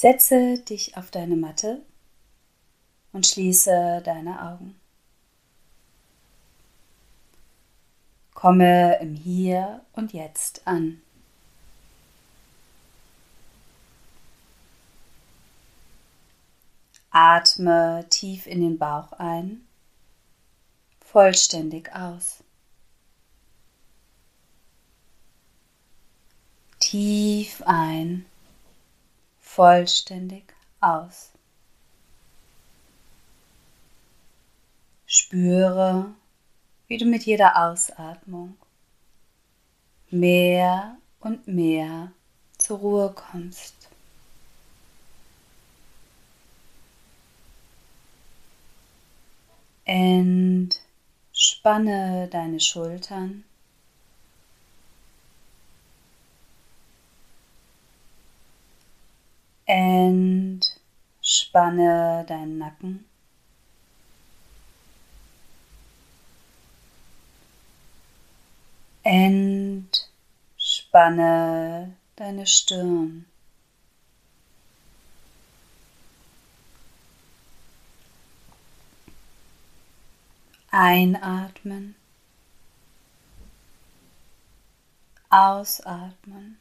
Setze dich auf deine Matte und schließe deine Augen. Komme im Hier und Jetzt an. Atme tief in den Bauch ein, vollständig aus. Tief ein, vollständig aus. Spüre, wie du mit jeder Ausatmung mehr und mehr zur Ruhe kommst. Entspanne deine Schultern. Entspanne deinen Nacken. Entspanne deine Stirn. Einatmen. Ausatmen.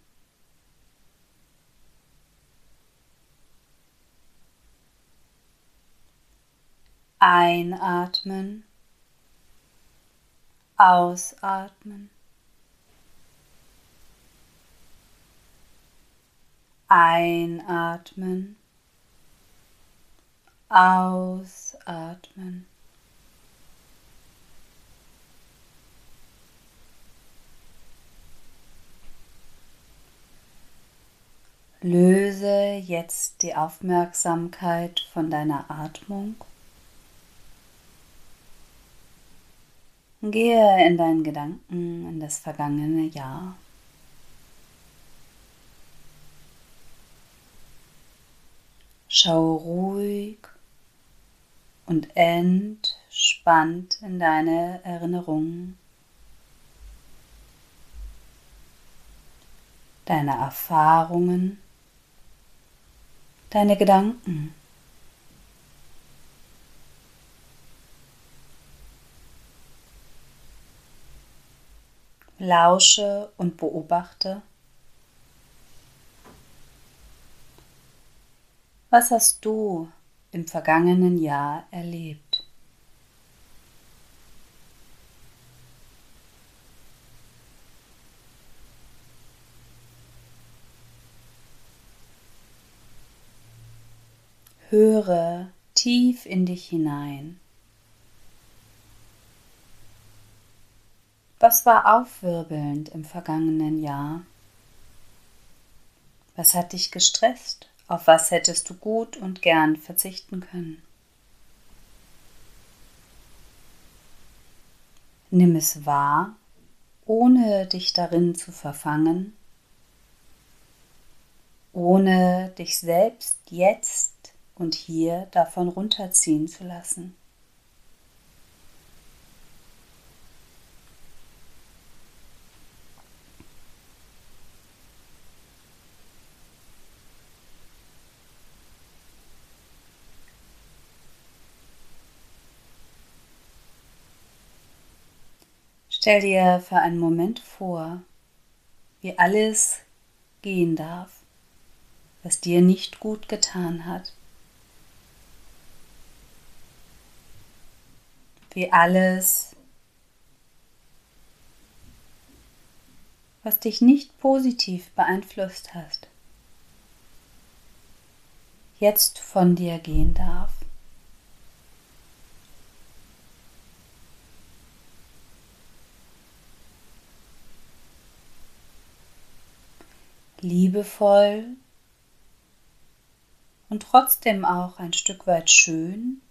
Einatmen. Ausatmen. Einatmen. Ausatmen. Löse jetzt die Aufmerksamkeit von deiner Atmung. Gehe in deinen Gedanken in das vergangene Jahr. Schau ruhig und entspannt in deine Erinnerungen. Deine Erfahrungen deine Gedanken. Lausche und beobachte. Was hast du im vergangenen Jahr erlebt? Höre tief in dich hinein. Was war aufwirbelnd im vergangenen Jahr? Was hat dich gestresst? Auf was hättest du gut und gern verzichten können? Nimm es wahr, ohne dich darin zu verfangen, ohne dich selbst jetzt und hier davon runterziehen zu lassen. Stell dir für einen Moment vor, wie alles gehen darf, was dir nicht gut getan hat. wie alles, was dich nicht positiv beeinflusst hast, jetzt von dir gehen darf. Liebevoll und trotzdem auch ein Stück weit schön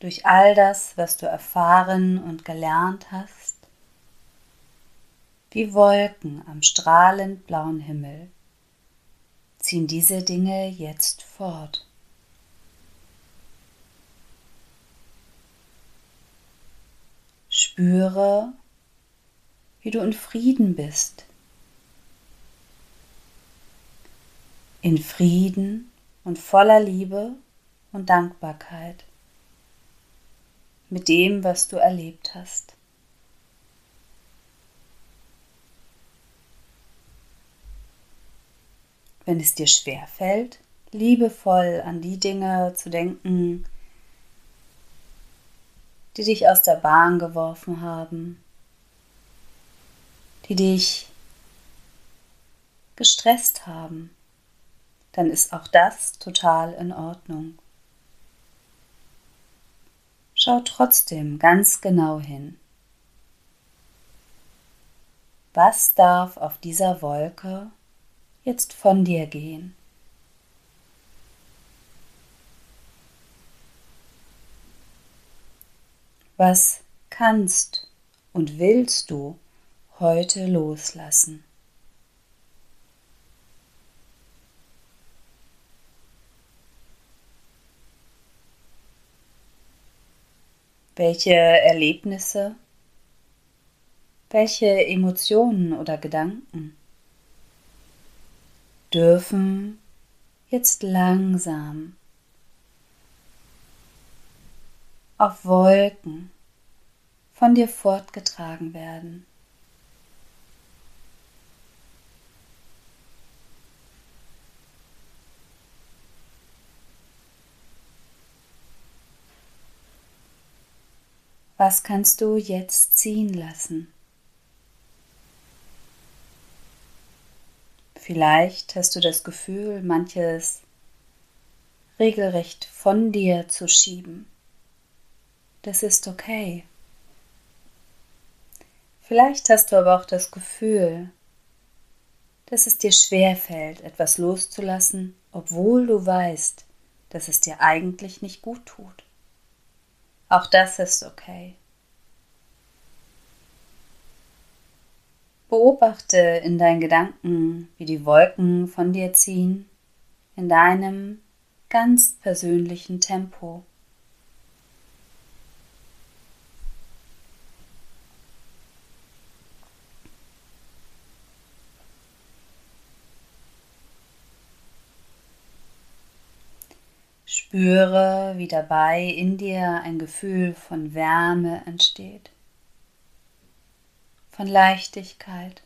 durch all das, was du erfahren und gelernt hast, wie Wolken am strahlend blauen Himmel, ziehen diese Dinge jetzt fort. Spüre, wie du in Frieden bist in Frieden und voller Liebe und Dankbarkeit mit dem, was du erlebt hast. Wenn es dir schwer fällt, liebevoll an die Dinge zu denken, die dich aus der Bahn geworfen haben, die dich gestresst haben, dann ist auch das total in Ordnung. Schau trotzdem ganz genau hin. Was darf auf dieser Wolke jetzt von dir gehen? Was kannst und willst du heute loslassen? Welche Erlebnisse, welche Emotionen oder Gedanken dürfen jetzt langsam auf Wolken von dir fortgetragen werden. Was kannst du jetzt ziehen lassen? Vielleicht hast du das Gefühl, manches regelrecht von dir zu schieben. Das ist okay. Vielleicht hast du aber auch das Gefühl, dass es dir schwer fällt, etwas loszulassen, obwohl du weißt, dass es dir eigentlich nicht gut tut. Auch das ist okay. Beobachte in deinen Gedanken, wie die Wolken von dir ziehen, in deinem ganz persönlichen Tempo. Spüre, wie dabei in dir ein Gefühl von Wärme entsteht, von Leichtigkeit.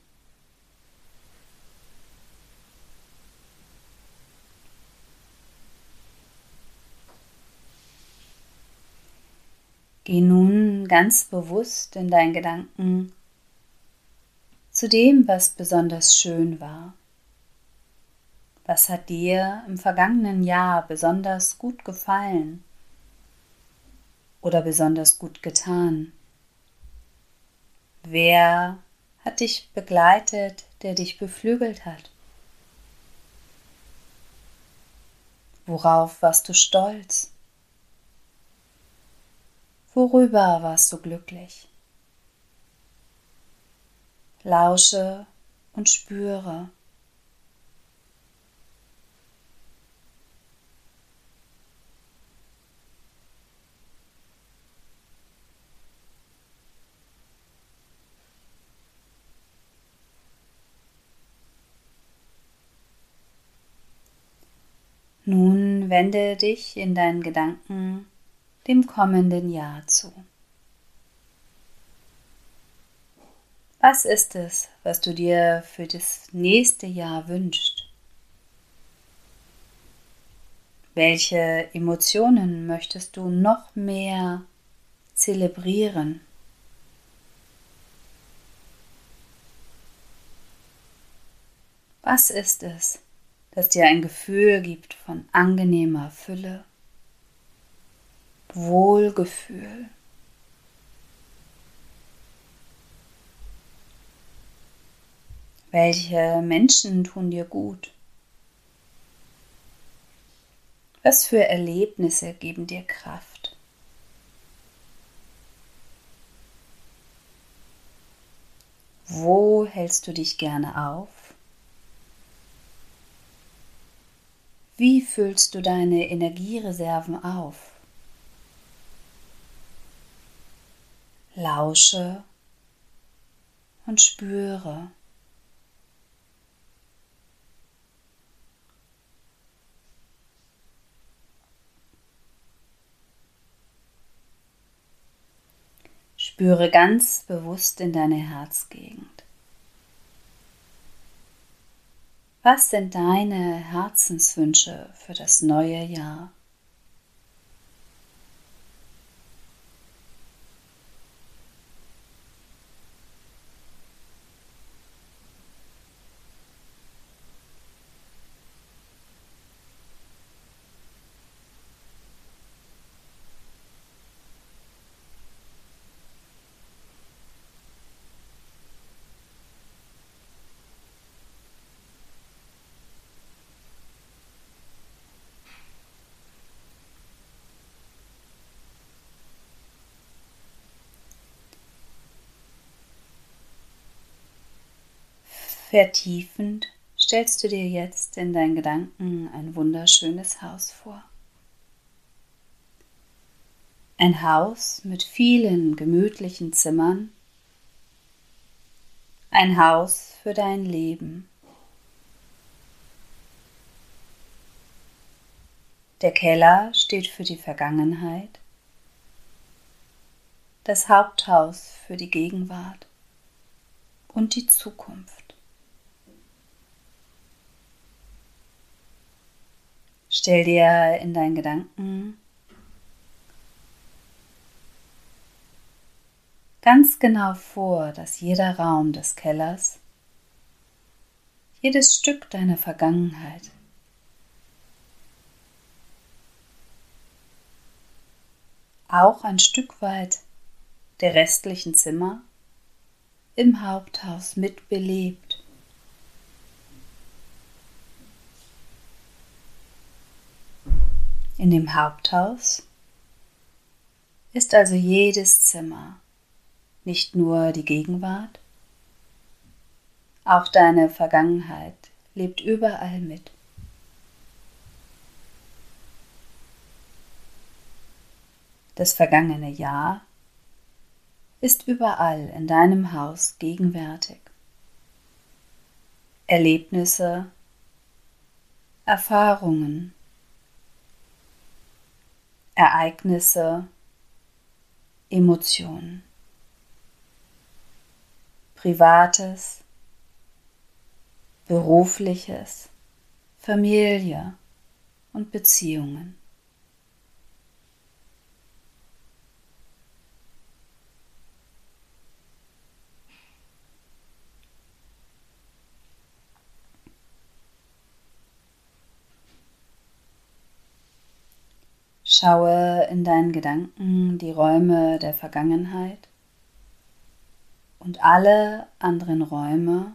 Geh nun ganz bewusst in deinen Gedanken zu dem, was besonders schön war. Was hat dir im vergangenen Jahr besonders gut gefallen oder besonders gut getan? Wer hat dich begleitet, der dich beflügelt hat? Worauf warst du stolz? Worüber warst du glücklich? Lausche und spüre. Nun wende dich in deinen Gedanken dem kommenden Jahr zu. Was ist es, was du dir für das nächste Jahr wünschst? Welche Emotionen möchtest du noch mehr zelebrieren? Was ist es, das dir ein Gefühl gibt von angenehmer Fülle, Wohlgefühl. Welche Menschen tun dir gut? Was für Erlebnisse geben dir Kraft? Wo hältst du dich gerne auf? Wie füllst du deine Energiereserven auf? Lausche und spüre. Spüre ganz bewusst in deine Herzgegend. Was sind deine Herzenswünsche für das neue Jahr? Vertiefend stellst du dir jetzt in deinen Gedanken ein wunderschönes Haus vor. Ein Haus mit vielen gemütlichen Zimmern. Ein Haus für dein Leben. Der Keller steht für die Vergangenheit. Das Haupthaus für die Gegenwart und die Zukunft. Stell dir in deinen Gedanken ganz genau vor, dass jeder Raum des Kellers, jedes Stück deiner Vergangenheit, auch ein Stück weit der restlichen Zimmer im Haupthaus mitbelebt. In dem Haupthaus ist also jedes Zimmer nicht nur die Gegenwart, auch deine Vergangenheit lebt überall mit. Das vergangene Jahr ist überall in deinem Haus gegenwärtig. Erlebnisse, Erfahrungen, Ereignisse, Emotionen. Privates, berufliches, Familie und Beziehungen. Schaue in deinen Gedanken die Räume der Vergangenheit und alle anderen Räume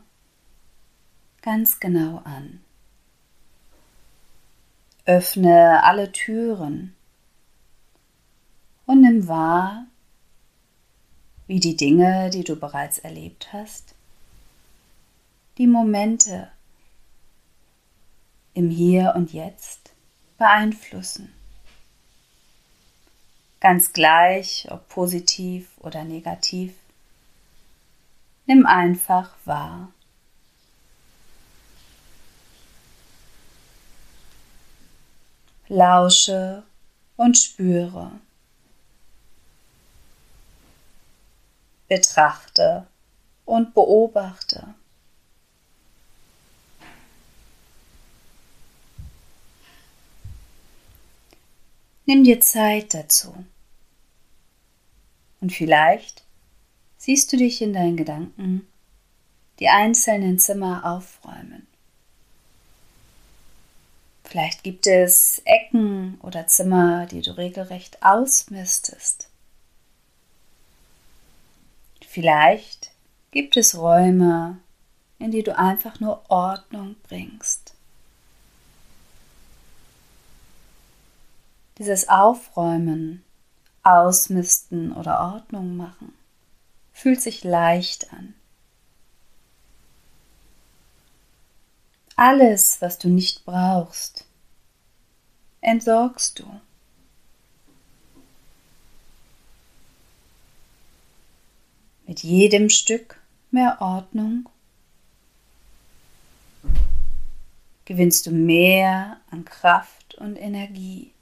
ganz genau an. Öffne alle Türen und nimm wahr, wie die Dinge, die du bereits erlebt hast, die Momente im Hier und Jetzt beeinflussen ganz gleich, ob positiv oder negativ. Nimm einfach wahr. Lausche und spüre. Betrachte und beobachte. Nimm dir Zeit dazu. Und vielleicht siehst du dich in deinen Gedanken die einzelnen Zimmer aufräumen. Vielleicht gibt es Ecken oder Zimmer, die du regelrecht ausmistest. Vielleicht gibt es Räume, in die du einfach nur Ordnung bringst. Dieses Aufräumen, Ausmisten oder Ordnung machen fühlt sich leicht an. Alles, was du nicht brauchst, entsorgst du. Mit jedem Stück mehr Ordnung gewinnst du mehr an Kraft und Energie.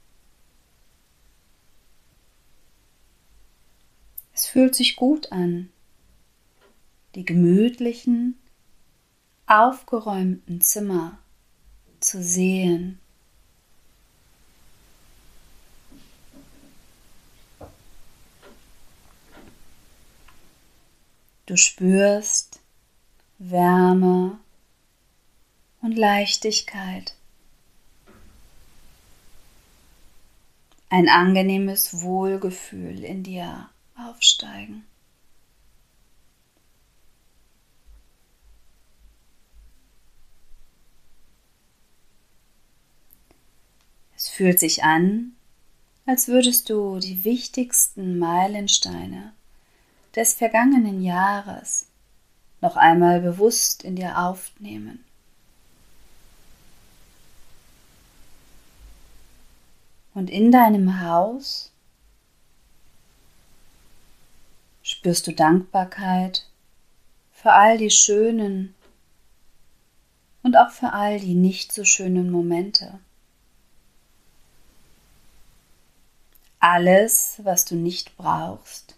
Es fühlt sich gut an, die gemütlichen, aufgeräumten Zimmer zu sehen. Du spürst Wärme und Leichtigkeit. Ein angenehmes Wohlgefühl in dir aufsteigen. Es fühlt sich an, als würdest du die wichtigsten Meilensteine des vergangenen Jahres noch einmal bewusst in dir aufnehmen. Und in deinem Haus spürst du Dankbarkeit für all die schönen und auch für all die nicht so schönen Momente. Alles, was du nicht brauchst,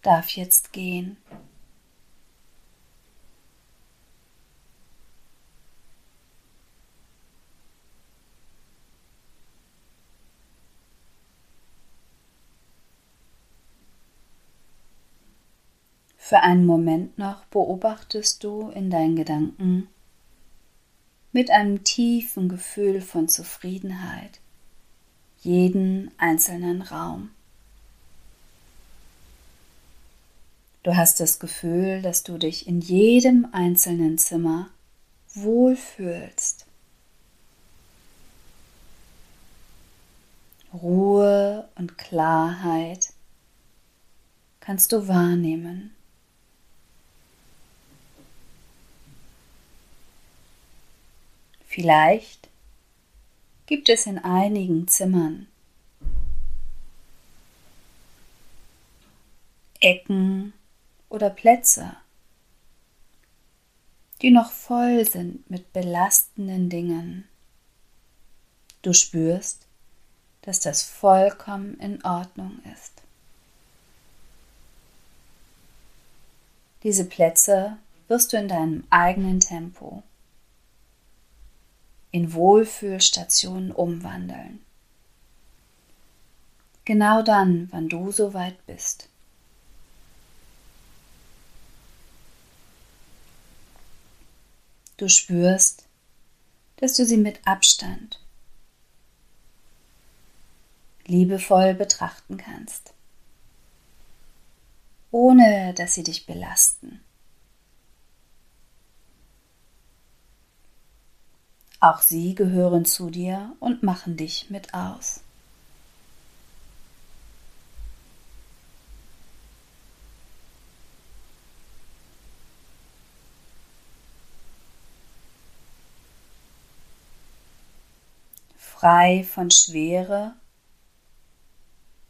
darf jetzt gehen. Für einen Moment noch beobachtest du in deinen Gedanken mit einem tiefen Gefühl von Zufriedenheit jeden einzelnen Raum. Du hast das Gefühl, dass du dich in jedem einzelnen Zimmer wohlfühlst. Ruhe und Klarheit kannst du wahrnehmen. Vielleicht gibt es in einigen Zimmern Ecken oder Plätze, die noch voll sind mit belastenden Dingen. Du spürst, dass das vollkommen in Ordnung ist. Diese Plätze wirst du in deinem eigenen Tempo in Wohlfühlstationen umwandeln. Genau dann, wann du soweit bist. Du spürst, dass du sie mit Abstand liebevoll betrachten kannst, ohne dass sie dich belasten. Auch sie gehören zu dir und machen dich mit aus. Frei von Schwere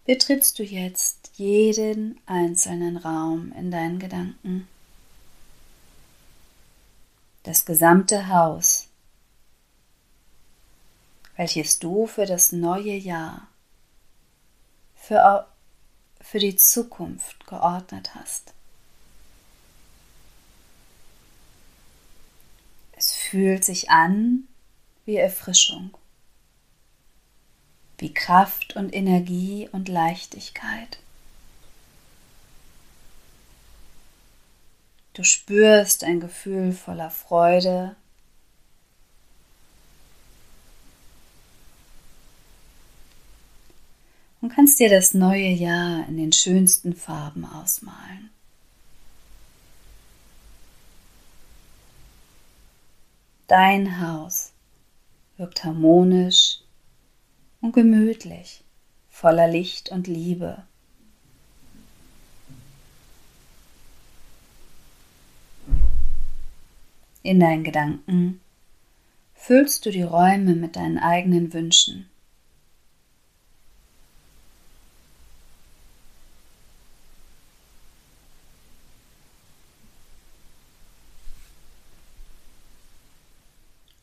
betrittst du jetzt jeden einzelnen Raum in deinen Gedanken. Das gesamte Haus welches du für das neue Jahr, für, für die Zukunft geordnet hast. Es fühlt sich an wie Erfrischung, wie Kraft und Energie und Leichtigkeit. Du spürst ein Gefühl voller Freude und kannst dir das neue Jahr in den schönsten Farben ausmalen. Dein Haus wirkt harmonisch und gemütlich, voller Licht und Liebe. In deinen Gedanken füllst du die Räume mit deinen eigenen Wünschen.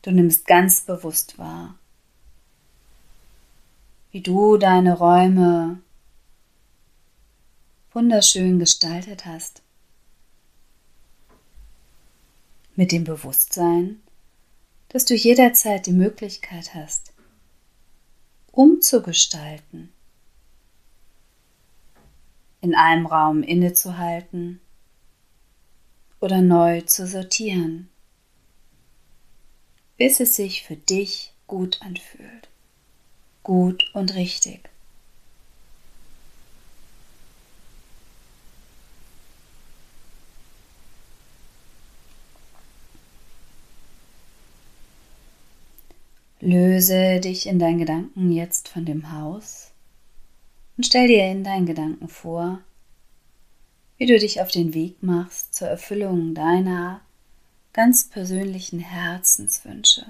Du nimmst ganz bewusst wahr, wie du deine Räume wunderschön gestaltet hast. Mit dem Bewusstsein, dass du jederzeit die Möglichkeit hast, umzugestalten, in einem Raum innezuhalten oder neu zu sortieren, bis es sich für dich gut anfühlt, gut und richtig. Löse dich in deinen Gedanken jetzt von dem Haus und stell dir in deinen Gedanken vor, wie du dich auf den Weg machst zur Erfüllung deiner ganz persönlichen Herzenswünsche.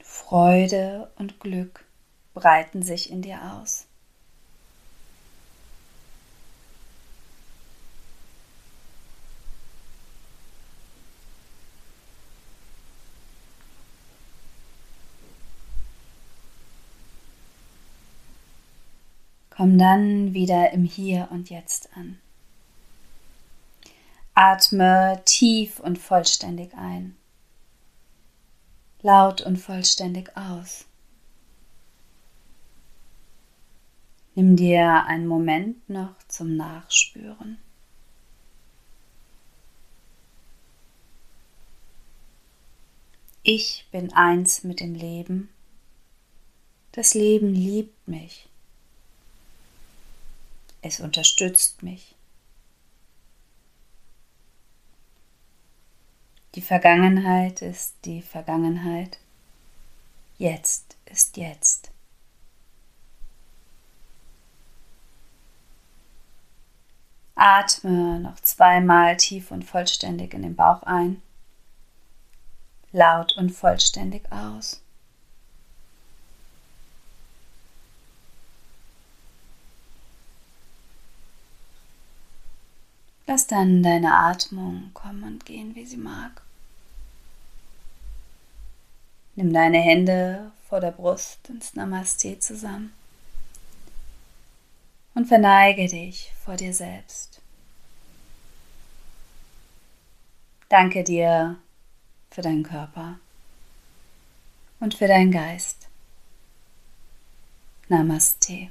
Freude und Glück breiten sich in dir aus. Komm dann wieder im Hier und Jetzt an. Atme tief und vollständig ein laut und vollständig aus. Nimm dir einen Moment noch zum Nachspüren. Ich bin eins mit dem Leben. Das Leben liebt mich. Es unterstützt mich. Die Vergangenheit ist die Vergangenheit. Jetzt ist jetzt. Atme noch zweimal tief und vollständig in den Bauch ein, laut und vollständig aus. Lass dann deine Atmung kommen und gehen, wie sie mag. Nimm deine Hände vor der Brust ins Namaste zusammen und verneige dich vor dir selbst. Danke dir für deinen Körper und für deinen Geist. Namaste.